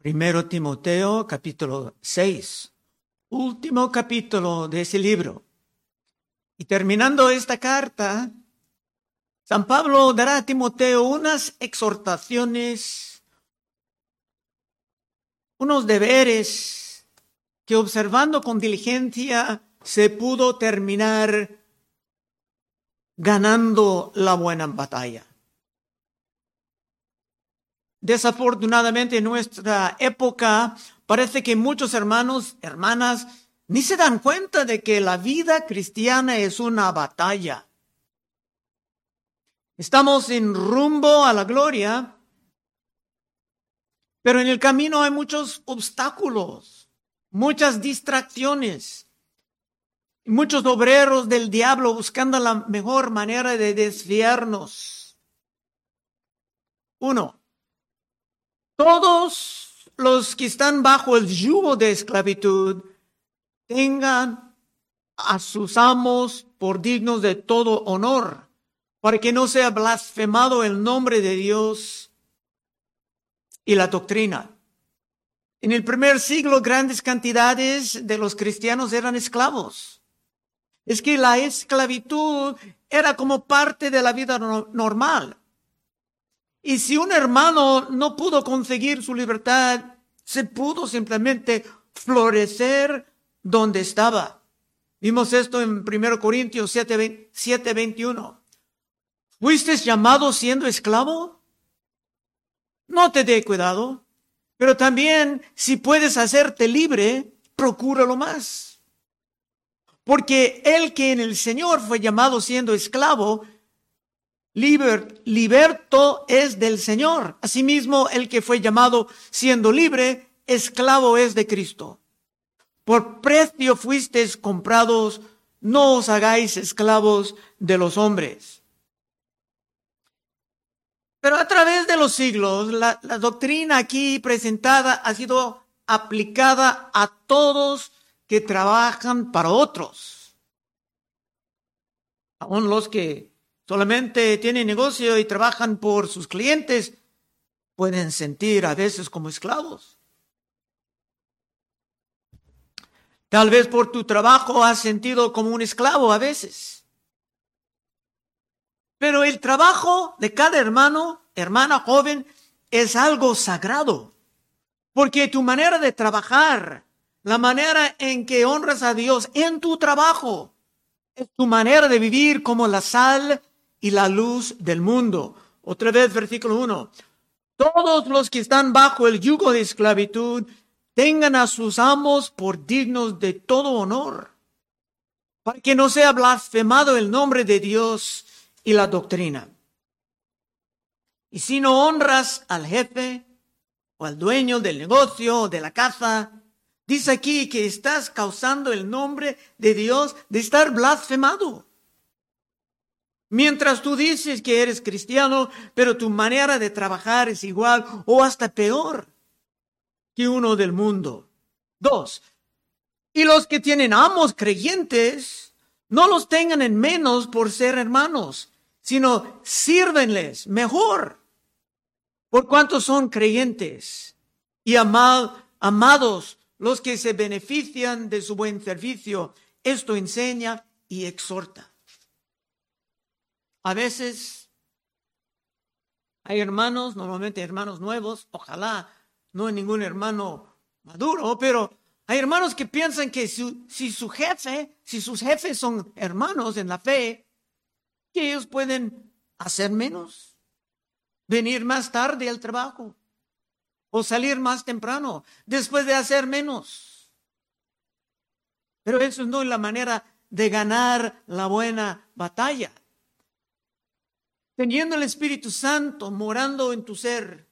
Primero Timoteo capítulo 6, último capítulo de ese libro. Y terminando esta carta, San Pablo dará a Timoteo unas exhortaciones, unos deberes que observando con diligencia se pudo terminar ganando la buena batalla. Desafortunadamente en nuestra época parece que muchos hermanos, hermanas, ni se dan cuenta de que la vida cristiana es una batalla. Estamos en rumbo a la gloria, pero en el camino hay muchos obstáculos, muchas distracciones, muchos obreros del diablo buscando la mejor manera de desviarnos. Uno, todos los que están bajo el yugo de esclavitud tengan a sus amos por dignos de todo honor, para que no sea blasfemado el nombre de Dios y la doctrina. En el primer siglo grandes cantidades de los cristianos eran esclavos. Es que la esclavitud era como parte de la vida normal. Y si un hermano no pudo conseguir su libertad, se pudo simplemente florecer donde estaba. Vimos esto en 1 Corintios 7, 7 21. ¿Fuiste llamado siendo esclavo? No te dé cuidado, pero también si puedes hacerte libre, procúralo más. Porque el que en el Señor fue llamado siendo esclavo, Liber, liberto es del Señor. Asimismo, el que fue llamado siendo libre, esclavo es de Cristo. Por precio fuisteis comprados, no os hagáis esclavos de los hombres. Pero a través de los siglos, la, la doctrina aquí presentada ha sido aplicada a todos que trabajan para otros. Aún los que solamente tienen negocio y trabajan por sus clientes, pueden sentir a veces como esclavos. Tal vez por tu trabajo has sentido como un esclavo a veces. Pero el trabajo de cada hermano, hermana joven, es algo sagrado. Porque tu manera de trabajar, la manera en que honras a Dios en tu trabajo, es tu manera de vivir como la sal y la luz del mundo. Otra vez, versículo 1. Todos los que están bajo el yugo de esclavitud tengan a sus amos por dignos de todo honor, para que no sea blasfemado el nombre de Dios y la doctrina. Y si no honras al jefe o al dueño del negocio o de la casa, dice aquí que estás causando el nombre de Dios de estar blasfemado. Mientras tú dices que eres cristiano, pero tu manera de trabajar es igual o hasta peor que uno del mundo. Dos, y los que tienen amos creyentes, no los tengan en menos por ser hermanos, sino sírvenles mejor, por cuanto son creyentes y amados los que se benefician de su buen servicio. Esto enseña y exhorta. A veces hay hermanos, normalmente hermanos nuevos, ojalá no hay ningún hermano maduro, pero hay hermanos que piensan que si su jefe, si sus jefes son hermanos en la fe, que ellos pueden hacer menos, venir más tarde al trabajo o salir más temprano después de hacer menos. Pero eso no es la manera de ganar la buena batalla teniendo el Espíritu Santo morando en tu ser,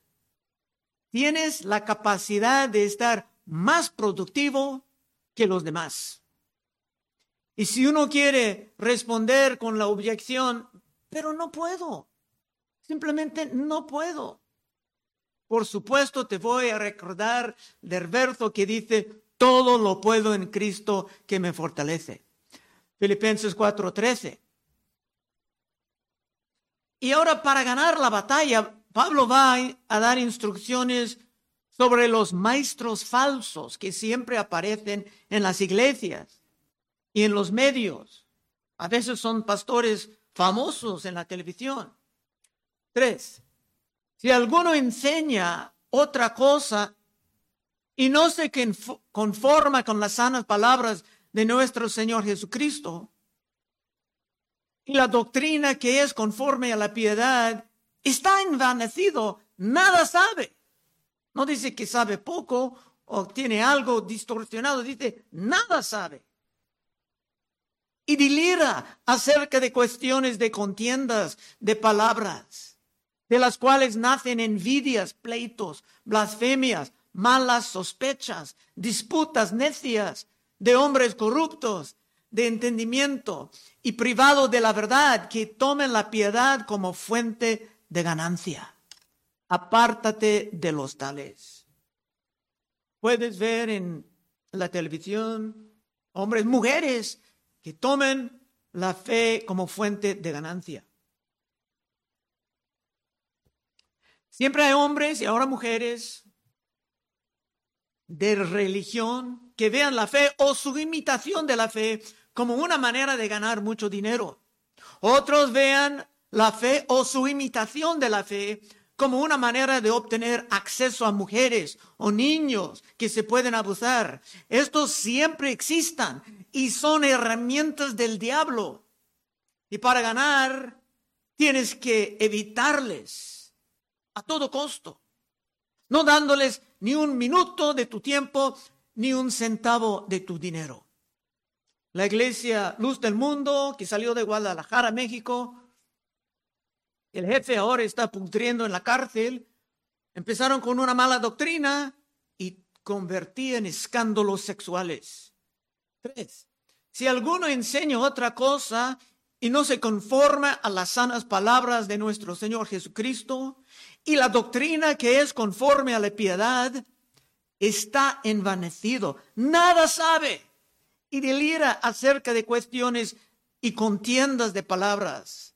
tienes la capacidad de estar más productivo que los demás. Y si uno quiere responder con la objeción, pero no puedo, simplemente no puedo. Por supuesto, te voy a recordar del verso que dice, todo lo puedo en Cristo que me fortalece. Filipenses 4:13. Y ahora para ganar la batalla, Pablo va a dar instrucciones sobre los maestros falsos que siempre aparecen en las iglesias y en los medios. A veces son pastores famosos en la televisión. Tres, si alguno enseña otra cosa y no se conforma con las sanas palabras de nuestro Señor Jesucristo, y la doctrina que es conforme a la piedad está envanecido, nada sabe. No dice que sabe poco o tiene algo distorsionado, dice nada sabe. Y delira acerca de cuestiones de contiendas, de palabras, de las cuales nacen envidias, pleitos, blasfemias, malas sospechas, disputas necias de hombres corruptos, de entendimiento y privado de la verdad, que tomen la piedad como fuente de ganancia. Apártate de los tales. Puedes ver en la televisión hombres, mujeres que tomen la fe como fuente de ganancia. Siempre hay hombres y ahora mujeres de religión que vean la fe o su imitación de la fe como una manera de ganar mucho dinero. Otros vean la fe o su imitación de la fe como una manera de obtener acceso a mujeres o niños que se pueden abusar. Estos siempre existan y son herramientas del diablo. Y para ganar tienes que evitarles a todo costo, no dándoles ni un minuto de tu tiempo, ni un centavo de tu dinero. La iglesia Luz del Mundo, que salió de Guadalajara, México, el jefe ahora está pudriendo en la cárcel. Empezaron con una mala doctrina y convertían en escándalos sexuales. Tres. Si alguno enseña otra cosa y no se conforma a las sanas palabras de nuestro Señor Jesucristo y la doctrina que es conforme a la piedad, está envanecido, nada sabe y delira acerca de cuestiones y contiendas de palabras,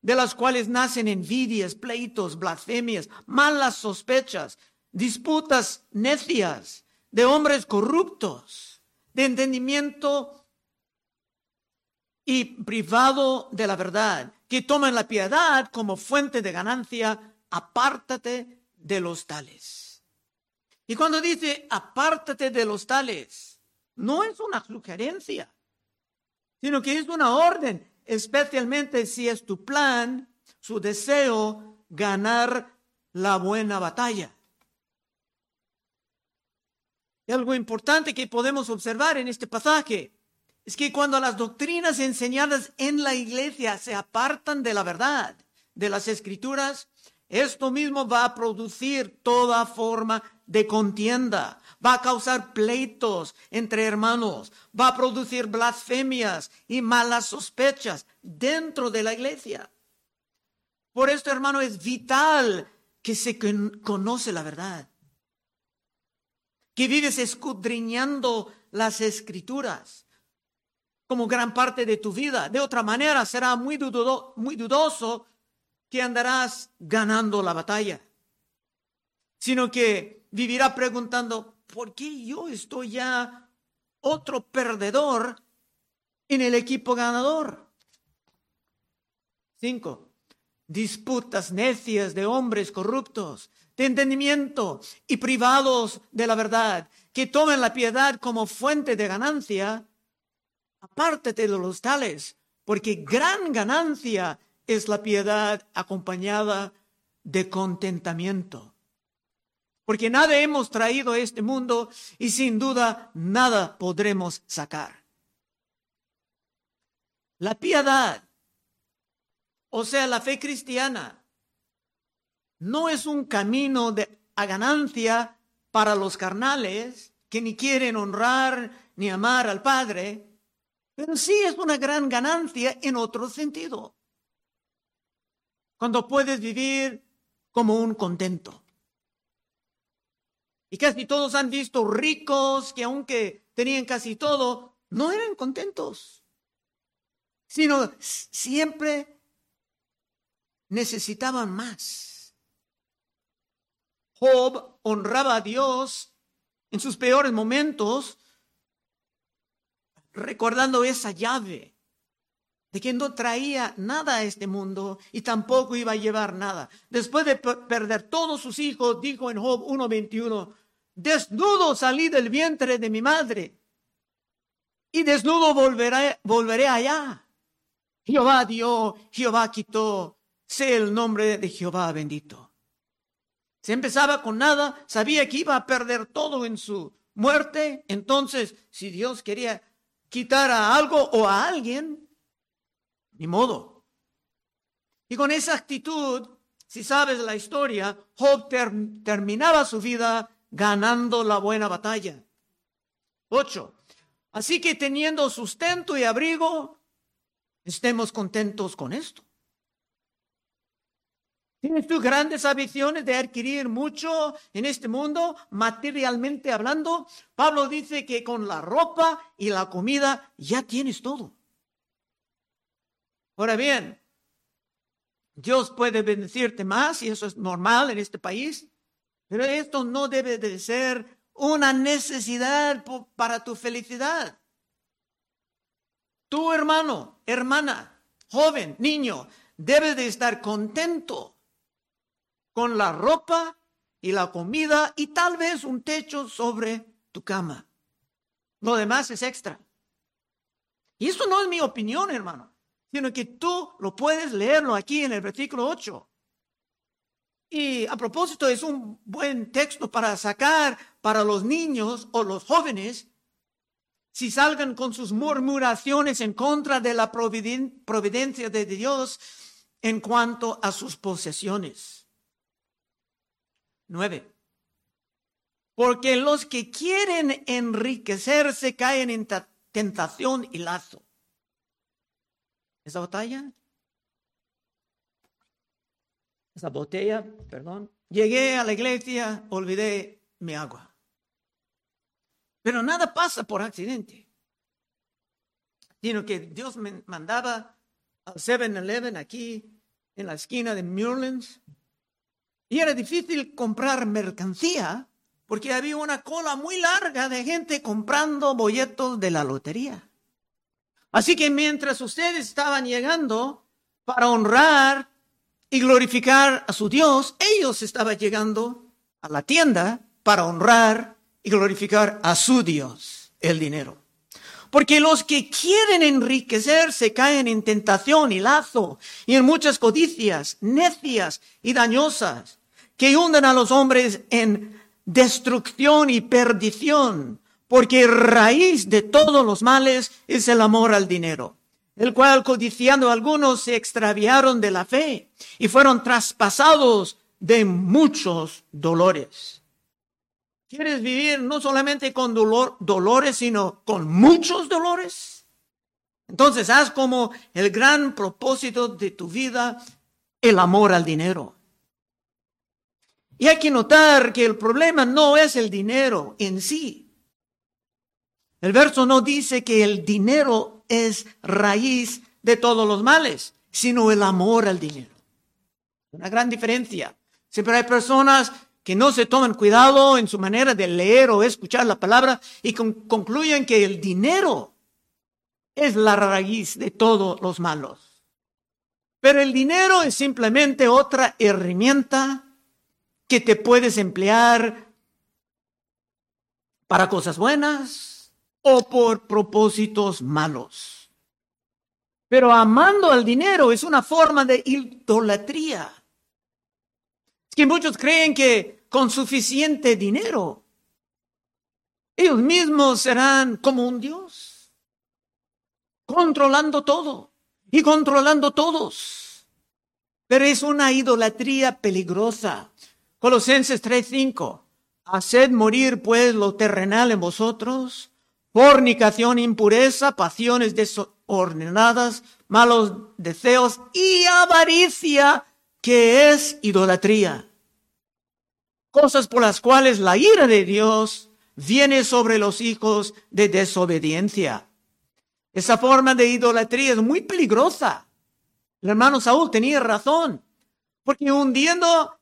de las cuales nacen envidias, pleitos, blasfemias, malas sospechas, disputas necias, de hombres corruptos, de entendimiento y privado de la verdad, que toman la piedad como fuente de ganancia, apártate de los tales. Y cuando dice apártate de los tales, no es una sugerencia, sino que es una orden, especialmente si es tu plan, su deseo, ganar la buena batalla. Algo importante que podemos observar en este pasaje es que cuando las doctrinas enseñadas en la iglesia se apartan de la verdad, de las escrituras, esto mismo va a producir toda forma de contienda, va a causar pleitos entre hermanos, va a producir blasfemias y malas sospechas dentro de la iglesia. Por esto, hermano, es vital que se conoce la verdad, que vives escudriñando las escrituras como gran parte de tu vida. De otra manera, será muy, muy dudoso que andarás ganando la batalla, sino que vivirá preguntando, ¿por qué yo estoy ya otro perdedor en el equipo ganador? Cinco, disputas necias de hombres corruptos, de entendimiento y privados de la verdad, que toman la piedad como fuente de ganancia. Apártate de los tales, porque gran ganancia es la piedad acompañada de contentamiento porque nada hemos traído a este mundo y sin duda nada podremos sacar. La piedad, o sea, la fe cristiana, no es un camino de, a ganancia para los carnales que ni quieren honrar ni amar al Padre, pero sí es una gran ganancia en otro sentido. Cuando puedes vivir como un contento. Y casi todos han visto ricos que aunque tenían casi todo, no eran contentos, sino siempre necesitaban más. Job honraba a Dios en sus peores momentos, recordando esa llave de que no traía nada a este mundo y tampoco iba a llevar nada. Después de perder todos sus hijos, dijo en Job 1.21, desnudo salí del vientre de mi madre y desnudo volveré, volveré allá. Jehová dio, Jehová quitó, sé el nombre de Jehová bendito. Se empezaba con nada, sabía que iba a perder todo en su muerte, entonces si Dios quería quitar a algo o a alguien, ni modo. Y con esa actitud, si sabes la historia, Job terminaba su vida ganando la buena batalla. Ocho. Así que teniendo sustento y abrigo, estemos contentos con esto. ¿Tienes tú grandes ambiciones de adquirir mucho en este mundo, materialmente hablando? Pablo dice que con la ropa y la comida ya tienes todo. Ahora bien, Dios puede bendecirte más y eso es normal en este país, pero esto no debe de ser una necesidad para tu felicidad. Tu hermano, hermana, joven, niño, debe de estar contento con la ropa y la comida y tal vez un techo sobre tu cama. Lo demás es extra. Y eso no es mi opinión, hermano, sino que tú lo puedes leerlo aquí en el versículo 8. Y a propósito, es un buen texto para sacar para los niños o los jóvenes si salgan con sus murmuraciones en contra de la providencia de Dios en cuanto a sus posesiones. Nueve. Porque los que quieren enriquecerse caen en tentación y lazo. ¿Esa batalla? Esa botella, perdón. Llegué a la iglesia, olvidé mi agua. Pero nada pasa por accidente, sino que Dios me mandaba al 7-Eleven aquí en la esquina de Muirlands y era difícil comprar mercancía porque había una cola muy larga de gente comprando boletos de la lotería. Así que mientras ustedes estaban llegando para honrar y glorificar a su Dios, ellos estaban llegando a la tienda para honrar y glorificar a su Dios, el dinero. Porque los que quieren enriquecerse caen en tentación y lazo y en muchas codicias necias y dañosas que hunden a los hombres en destrucción y perdición, porque raíz de todos los males es el amor al dinero el cual codiciando algunos se extraviaron de la fe y fueron traspasados de muchos dolores. ¿Quieres vivir no solamente con dolor, dolores, sino con muchos dolores? Entonces haz como el gran propósito de tu vida, el amor al dinero. Y hay que notar que el problema no es el dinero en sí. El verso no dice que el dinero es raíz de todos los males, sino el amor al dinero. Una gran diferencia. Siempre hay personas que no se toman cuidado en su manera de leer o escuchar la palabra y concluyen que el dinero es la raíz de todos los malos. Pero el dinero es simplemente otra herramienta que te puedes emplear para cosas buenas o por propósitos malos. Pero amando al dinero es una forma de idolatría. Es que muchos creen que con suficiente dinero ellos mismos serán como un Dios, controlando todo y controlando todos. Pero es una idolatría peligrosa. Colosenses 3:5. Haced morir pues lo terrenal en vosotros, fornicación, impureza, pasiones desordenadas, malos deseos y avaricia, que es idolatría. Cosas por las cuales la ira de Dios viene sobre los hijos de desobediencia. Esa forma de idolatría es muy peligrosa. El hermano Saúl tenía razón, porque hundiendo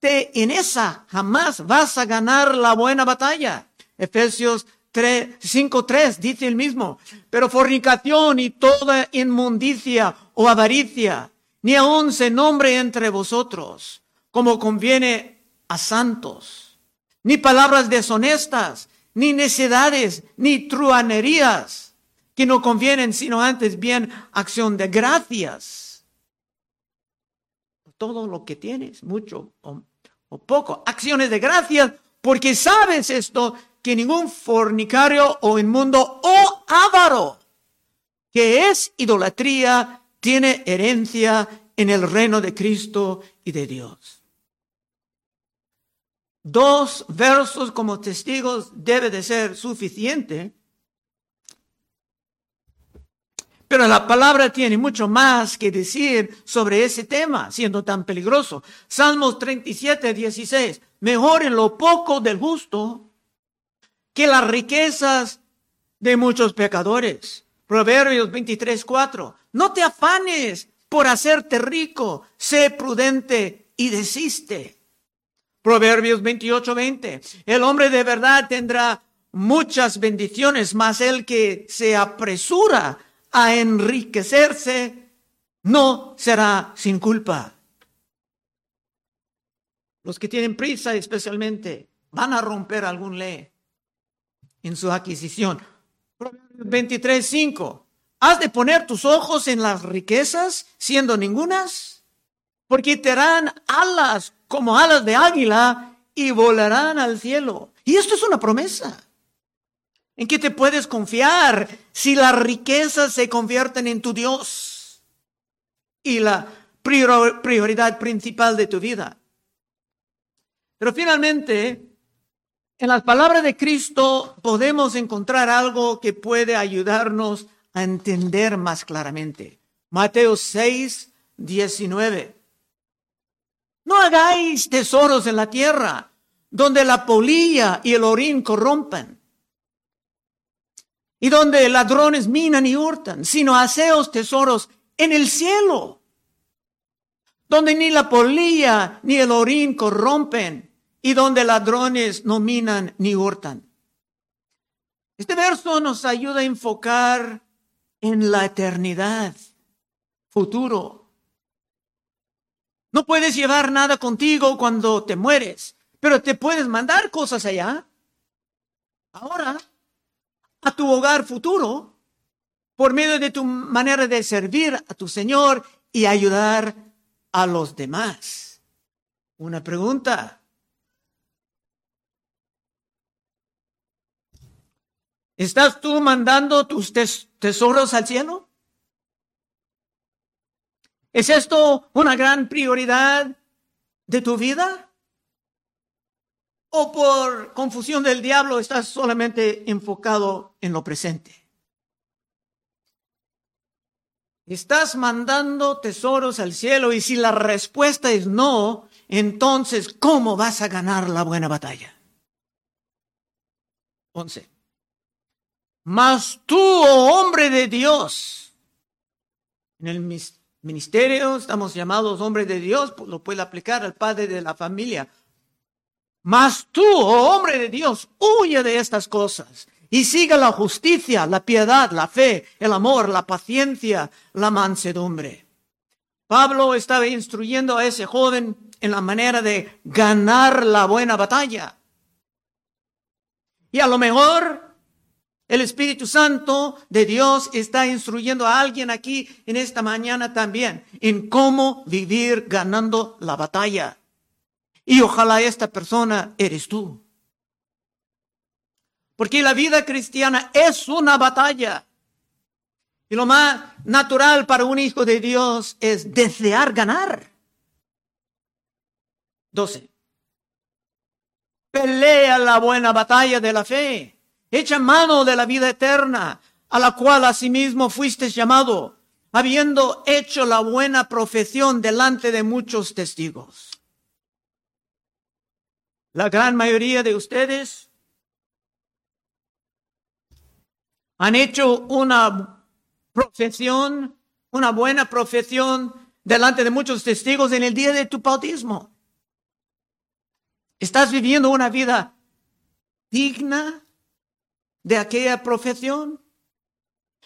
en esa jamás vas a ganar la buena batalla. Efesios 3, 5, 3 dice el mismo. Pero fornicación y toda inmundicia o avaricia, ni aun se nombre entre vosotros, como conviene a santos, ni palabras deshonestas, ni necedades, ni truanerías, que no convienen, sino antes bien acción de gracias. Todo lo que tienes, mucho o poco, acciones de gracias, porque sabes esto, que ningún fornicario o inmundo o avaro, que es idolatría, tiene herencia en el reino de Cristo y de Dios. Dos versos como testigos debe de ser suficiente, pero la palabra tiene mucho más que decir sobre ese tema, siendo tan peligroso. Salmos 37, 16. Mejor en lo poco del justo que las riquezas de muchos pecadores. Proverbios 23, 4. No te afanes por hacerte rico, sé prudente y desiste. Proverbios 28, 20. El hombre de verdad tendrá muchas bendiciones, mas el que se apresura a enriquecerse no será sin culpa. Los que tienen prisa especialmente van a romper algún ley en su adquisición. Proverbios 23, 5. ¿Has de poner tus ojos en las riquezas siendo ningunas? Porque te darán alas como alas de águila y volarán al cielo. Y esto es una promesa. ¿En qué te puedes confiar si las riquezas se convierten en tu Dios y la prioridad principal de tu vida? Pero finalmente, en las palabras de Cristo podemos encontrar algo que puede ayudarnos a entender más claramente. Mateo 6, 19. No hagáis tesoros en la tierra, donde la polilla y el orín corrompen, y donde ladrones minan y hurtan, sino haceos tesoros en el cielo, donde ni la polilla ni el orín corrompen, y donde ladrones no minan ni hurtan. Este verso nos ayuda a enfocar en la eternidad, futuro. No puedes llevar nada contigo cuando te mueres, pero te puedes mandar cosas allá. Ahora, a tu hogar futuro, por medio de tu manera de servir a tu Señor y ayudar a los demás. Una pregunta. ¿Estás tú mandando tus tesoros al cielo? ¿Es esto una gran prioridad de tu vida? ¿O por confusión del diablo estás solamente enfocado en lo presente? Estás mandando tesoros al cielo y si la respuesta es no, entonces ¿cómo vas a ganar la buena batalla? 11. Mas tú, oh hombre de Dios, en el ministerio estamos llamados hombres de Dios, pues lo puede aplicar al padre de la familia. Mas tú, oh hombre de Dios, huye de estas cosas y siga la justicia, la piedad, la fe, el amor, la paciencia, la mansedumbre. Pablo estaba instruyendo a ese joven en la manera de ganar la buena batalla. Y a lo mejor el Espíritu Santo de Dios está instruyendo a alguien aquí en esta mañana también en cómo vivir ganando la batalla. Y ojalá esta persona eres tú. Porque la vida cristiana es una batalla. Y lo más natural para un hijo de Dios es desear ganar. 12. Pelea la buena batalla de la fe Echa mano de la vida eterna, a la cual asimismo fuiste llamado, habiendo hecho la buena profesión delante de muchos testigos. La gran mayoría de ustedes han hecho una profesión, una buena profesión delante de muchos testigos en el día de tu bautismo. ¿Estás viviendo una vida digna de aquella profesión?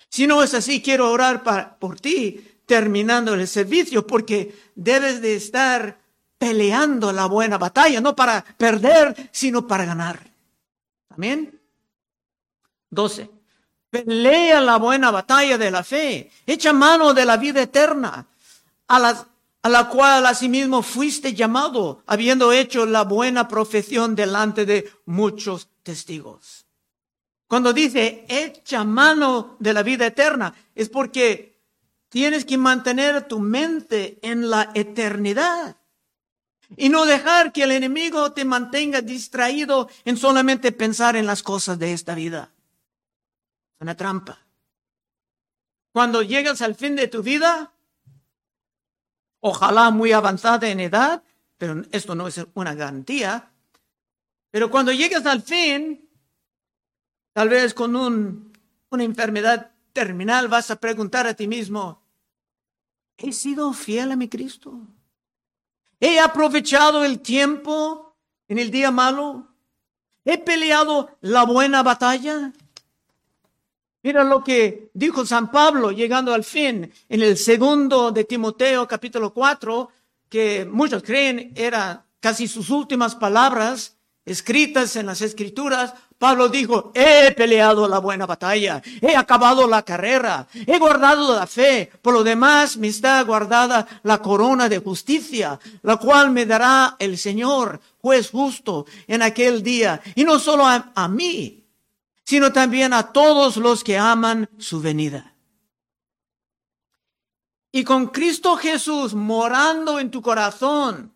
Si no es así, quiero orar por ti terminando el servicio porque debes de estar peleando la buena batalla, no para perder, sino para ganar. Amén. 12. Pelea la buena batalla de la fe. Echa mano de la vida eterna, a a la cual asimismo fuiste llamado, habiendo hecho la buena profesión delante de muchos testigos. Cuando dice echa mano de la vida eterna, es porque tienes que mantener tu mente en la eternidad y no dejar que el enemigo te mantenga distraído en solamente pensar en las cosas de esta vida. Una trampa. Cuando llegas al fin de tu vida, ojalá muy avanzada en edad, pero esto no es una garantía, pero cuando llegas al fin, tal vez con un, una enfermedad terminal, vas a preguntar a ti mismo, ¿he sido fiel a mi Cristo? ¿He aprovechado el tiempo en el día malo? ¿He peleado la buena batalla? Mira lo que dijo San Pablo llegando al fin en el segundo de Timoteo capítulo 4, que muchos creen era casi sus últimas palabras escritas en las escrituras, Pablo dijo, he peleado la buena batalla, he acabado la carrera, he guardado la fe, por lo demás me está guardada la corona de justicia, la cual me dará el Señor, juez justo, en aquel día, y no solo a, a mí, sino también a todos los que aman su venida. Y con Cristo Jesús morando en tu corazón,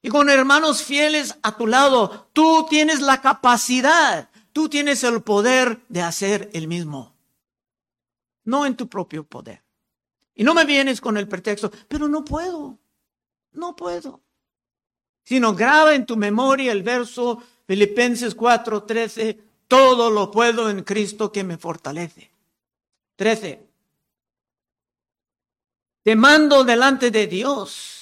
y con hermanos fieles a tu lado, tú tienes la capacidad, tú tienes el poder de hacer el mismo. No en tu propio poder. Y no me vienes con el pretexto, pero no puedo, no puedo. Sino graba en tu memoria el verso Filipenses 4:13, todo lo puedo en Cristo que me fortalece. 13. Te mando delante de Dios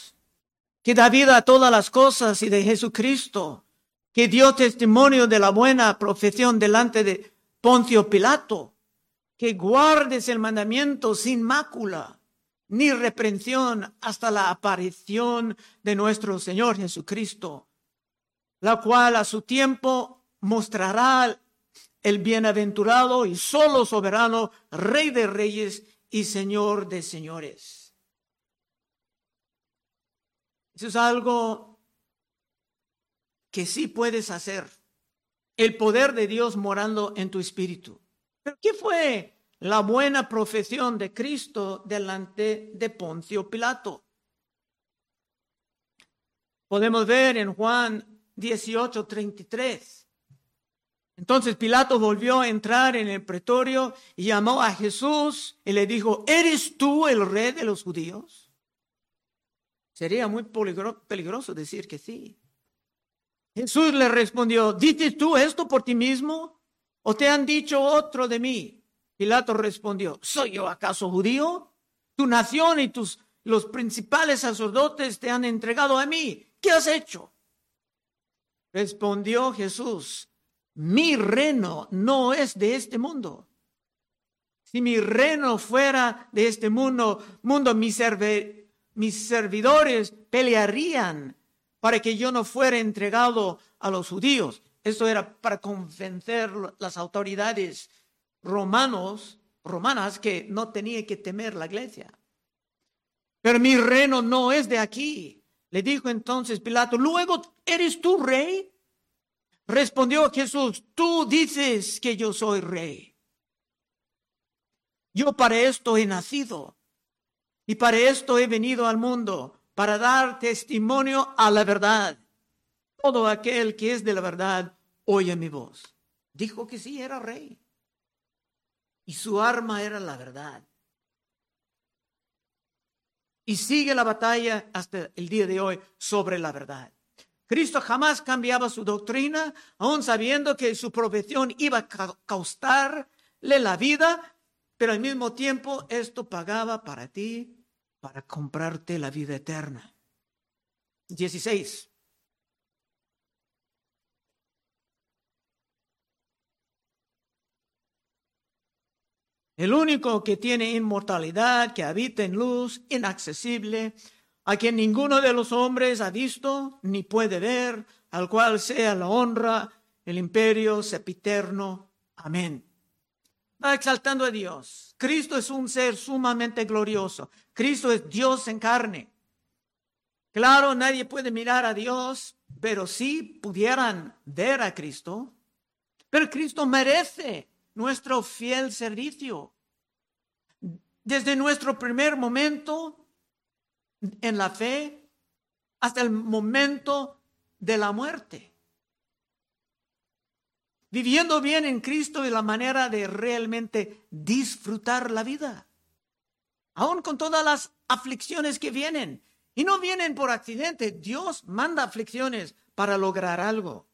que da vida a todas las cosas y de Jesucristo, que dio testimonio de la buena profesión delante de Poncio Pilato, que guardes el mandamiento sin mácula ni reprensión hasta la aparición de nuestro Señor Jesucristo, la cual a su tiempo mostrará el bienaventurado y solo soberano Rey de Reyes y Señor de Señores. Eso es algo que sí puedes hacer. El poder de Dios morando en tu espíritu. Pero ¿qué fue la buena profesión de Cristo delante de Poncio Pilato? Podemos ver en Juan 18, 33. Entonces Pilato volvió a entrar en el pretorio y llamó a Jesús y le dijo, ¿eres tú el rey de los judíos? Sería muy peligroso decir que sí. Jesús le respondió, ¿dices tú esto por ti mismo? ¿O te han dicho otro de mí? Pilato respondió, ¿soy yo acaso judío? Tu nación y tus los principales sacerdotes te han entregado a mí. ¿Qué has hecho? Respondió Jesús, mi reino no es de este mundo. Si mi reino fuera de este mundo, mundo mi, mis servidores pelearían para que yo no fuera entregado a los judíos. Esto era para convencer las autoridades romanos, romanas que no tenía que temer la iglesia. Pero mi reino no es de aquí. Le dijo entonces Pilato, luego, ¿eres tú rey? Respondió Jesús, tú dices que yo soy rey. Yo para esto he nacido y para esto he venido al mundo, para dar testimonio a la verdad. Todo aquel que es de la verdad, oye mi voz. Dijo que sí, era rey. Y su arma era la verdad. Y sigue la batalla hasta el día de hoy sobre la verdad. Cristo jamás cambiaba su doctrina, aun sabiendo que su profesión iba a costarle la vida, pero al mismo tiempo esto pagaba para ti para comprarte la vida eterna. 16. El único que tiene inmortalidad, que habita en luz, inaccesible, a quien ninguno de los hombres ha visto ni puede ver, al cual sea la honra, el imperio sepiterno. Amén. Va exaltando a Dios. Cristo es un ser sumamente glorioso. Cristo es Dios en carne. Claro, nadie puede mirar a Dios, pero sí pudieran ver a Cristo. Pero Cristo merece nuestro fiel servicio. Desde nuestro primer momento en la fe hasta el momento de la muerte. Viviendo bien en Cristo es la manera de realmente disfrutar la vida. Aún con todas las aflicciones que vienen. Y no vienen por accidente. Dios manda aflicciones para lograr algo.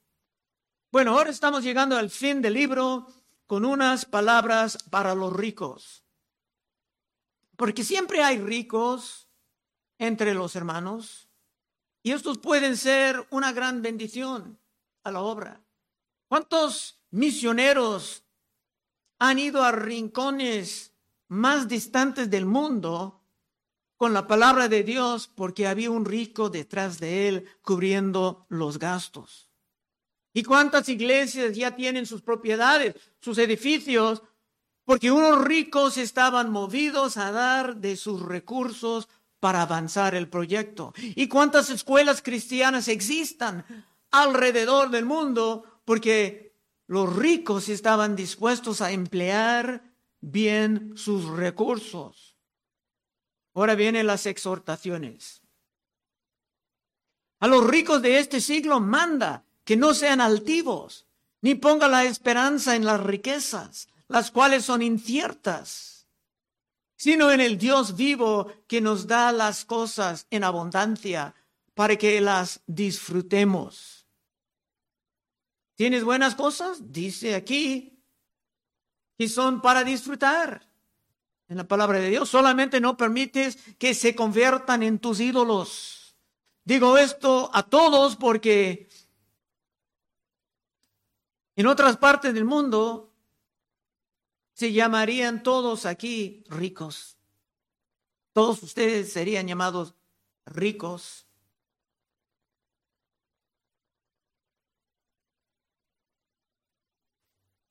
Bueno, ahora estamos llegando al fin del libro con unas palabras para los ricos. Porque siempre hay ricos entre los hermanos y estos pueden ser una gran bendición a la obra. ¿Cuántos misioneros han ido a rincones más distantes del mundo con la palabra de Dios porque había un rico detrás de él cubriendo los gastos? ¿Y cuántas iglesias ya tienen sus propiedades, sus edificios, porque unos ricos estaban movidos a dar de sus recursos para avanzar el proyecto? ¿Y cuántas escuelas cristianas existan alrededor del mundo porque los ricos estaban dispuestos a emplear bien sus recursos? Ahora vienen las exhortaciones. A los ricos de este siglo manda que no sean altivos, ni ponga la esperanza en las riquezas, las cuales son inciertas, sino en el Dios vivo que nos da las cosas en abundancia para que las disfrutemos. ¿Tienes buenas cosas? Dice aquí que son para disfrutar. En la palabra de Dios solamente no permites que se conviertan en tus ídolos. Digo esto a todos porque en otras partes del mundo se llamarían todos aquí ricos. Todos ustedes serían llamados ricos.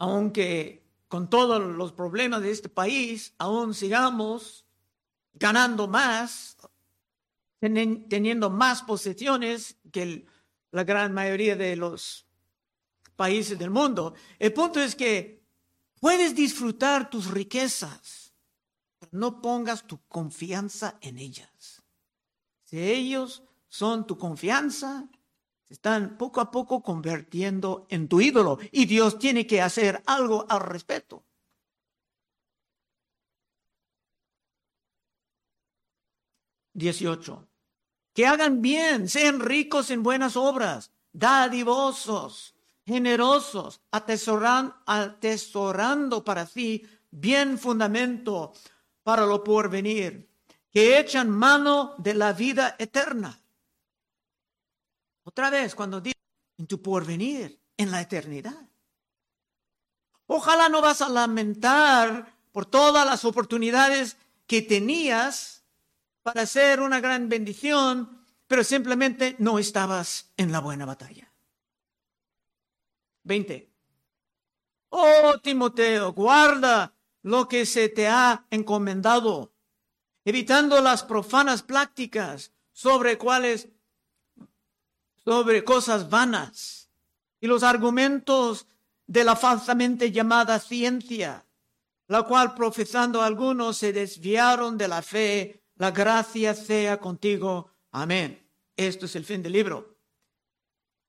Aunque con todos los problemas de este país, aún sigamos ganando más, teniendo más posesiones que la gran mayoría de los países del mundo. El punto es que puedes disfrutar tus riquezas, pero no pongas tu confianza en ellas. Si ellos son tu confianza, están poco a poco convirtiendo en tu ídolo y Dios tiene que hacer algo al respecto. Dieciocho. Que hagan bien, sean ricos en buenas obras, dadivosos, generosos, atesoran, atesorando para sí bien fundamento para lo porvenir, que echan mano de la vida eterna. Otra vez, cuando dice en tu porvenir, en la eternidad. Ojalá no vas a lamentar por todas las oportunidades que tenías para hacer una gran bendición, pero simplemente no estabas en la buena batalla. 20. Oh, Timoteo, guarda lo que se te ha encomendado, evitando las profanas prácticas sobre cuáles, sobre cosas vanas y los argumentos de la falsamente llamada ciencia, la cual profesando algunos se desviaron de la fe, la gracia sea contigo. Amén. Esto es el fin del libro.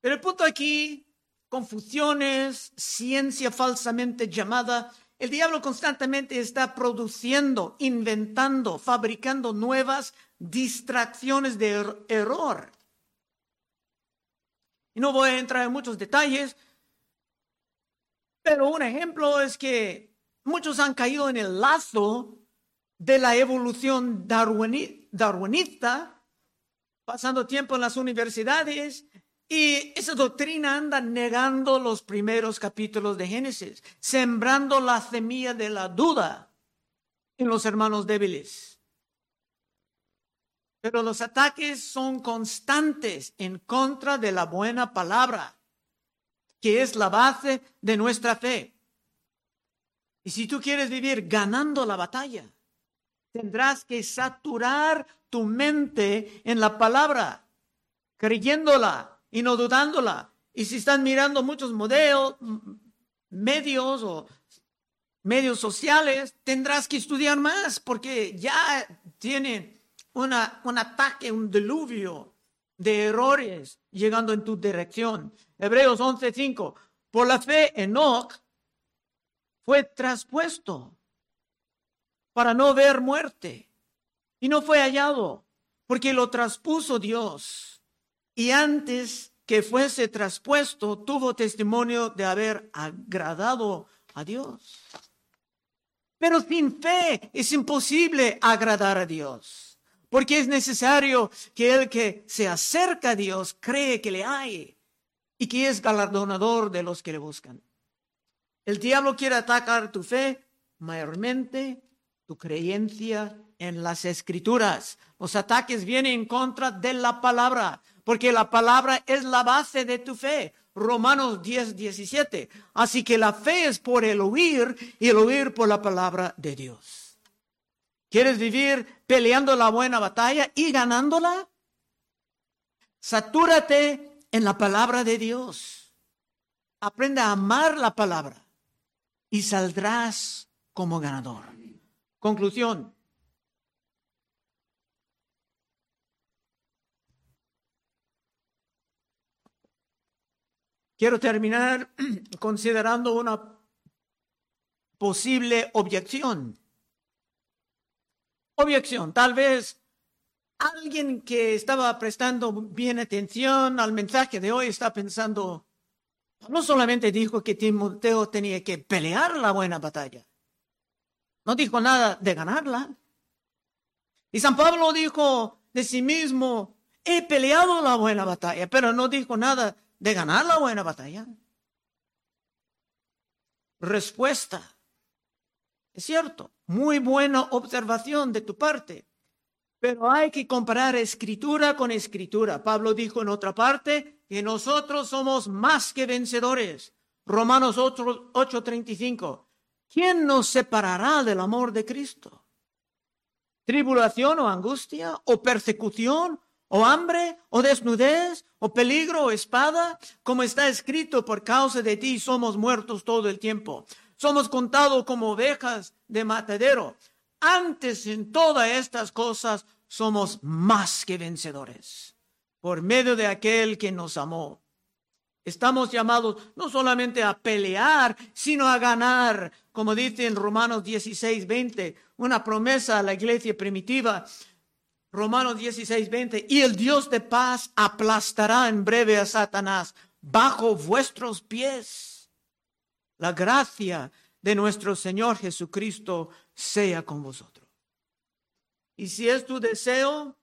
Pero el punto aquí confusiones, ciencia falsamente llamada. El diablo constantemente está produciendo, inventando, fabricando nuevas distracciones de er-, error. Y no voy a entrar en muchos detalles, pero un ejemplo es que muchos han caído en el lazo de la evolución darwinista, pasando tiempo en las universidades y esa doctrina anda negando los primeros capítulos de Génesis, sembrando la semilla de la duda en los hermanos débiles. Pero los ataques son constantes en contra de la buena palabra, que es la base de nuestra fe. Y si tú quieres vivir ganando la batalla, tendrás que saturar tu mente en la palabra, creyéndola y no dudándola. Y si están mirando muchos modelos, medios o medios sociales, tendrás que estudiar más porque ya tienen una, un ataque, un diluvio de errores llegando en tu dirección. Hebreos 11:5. Por la fe, Enoch fue traspuesto para no ver muerte y no fue hallado porque lo traspuso Dios. Y antes que fuese traspuesto, tuvo testimonio de haber agradado a Dios. Pero sin fe es imposible agradar a Dios, porque es necesario que el que se acerca a Dios cree que le hay y que es galardonador de los que le buscan. El diablo quiere atacar tu fe, mayormente tu creencia en las escrituras. Los ataques vienen en contra de la palabra, porque la palabra es la base de tu fe. Romanos 10, 17. Así que la fe es por el oír y el oír por la palabra de Dios. ¿Quieres vivir peleando la buena batalla y ganándola? Satúrate en la palabra de Dios. Aprende a amar la palabra y saldrás como ganador. Conclusión. Quiero terminar considerando una posible objeción. Objeción, tal vez alguien que estaba prestando bien atención al mensaje de hoy está pensando, no solamente dijo que Timoteo tenía que pelear la buena batalla, no dijo nada de ganarla. Y San Pablo dijo de sí mismo, he peleado la buena batalla, pero no dijo nada de ganar la buena batalla. Respuesta. Es cierto, muy buena observación de tu parte, pero hay que comparar escritura con escritura. Pablo dijo en otra parte que nosotros somos más que vencedores. Romanos 8:35. ¿quién nos separará del amor de Cristo? ¿Tribulación o angustia o persecución o hambre o desnudez o peligro o espada? Como está escrito, por causa de ti somos muertos todo el tiempo. Somos contados como ovejas de matadero. Antes en todas estas cosas somos más que vencedores por medio de aquel que nos amó. Estamos llamados no solamente a pelear, sino a ganar, como dice en Romanos 16, 20, una promesa a la iglesia primitiva. Romanos 16, 20, y el Dios de paz aplastará en breve a Satanás bajo vuestros pies. La gracia de nuestro Señor Jesucristo sea con vosotros. Y si es tu deseo,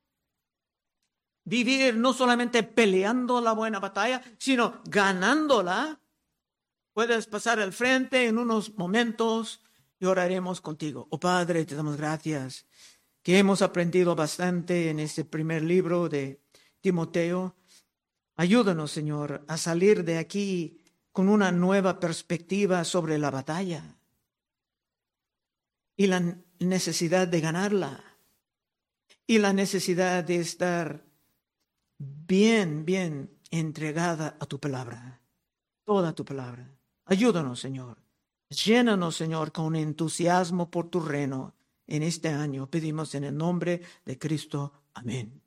vivir no solamente peleando la buena batalla, sino ganándola. Puedes pasar al frente en unos momentos y oraremos contigo. Oh Padre, te damos gracias que hemos aprendido bastante en este primer libro de Timoteo. Ayúdanos, Señor, a salir de aquí con una nueva perspectiva sobre la batalla y la necesidad de ganarla y la necesidad de estar bien, bien entregada a tu palabra, toda tu palabra. Ayúdanos, Señor. Llénanos, Señor, con entusiasmo por tu reino en este año. Pedimos en el nombre de Cristo. Amén.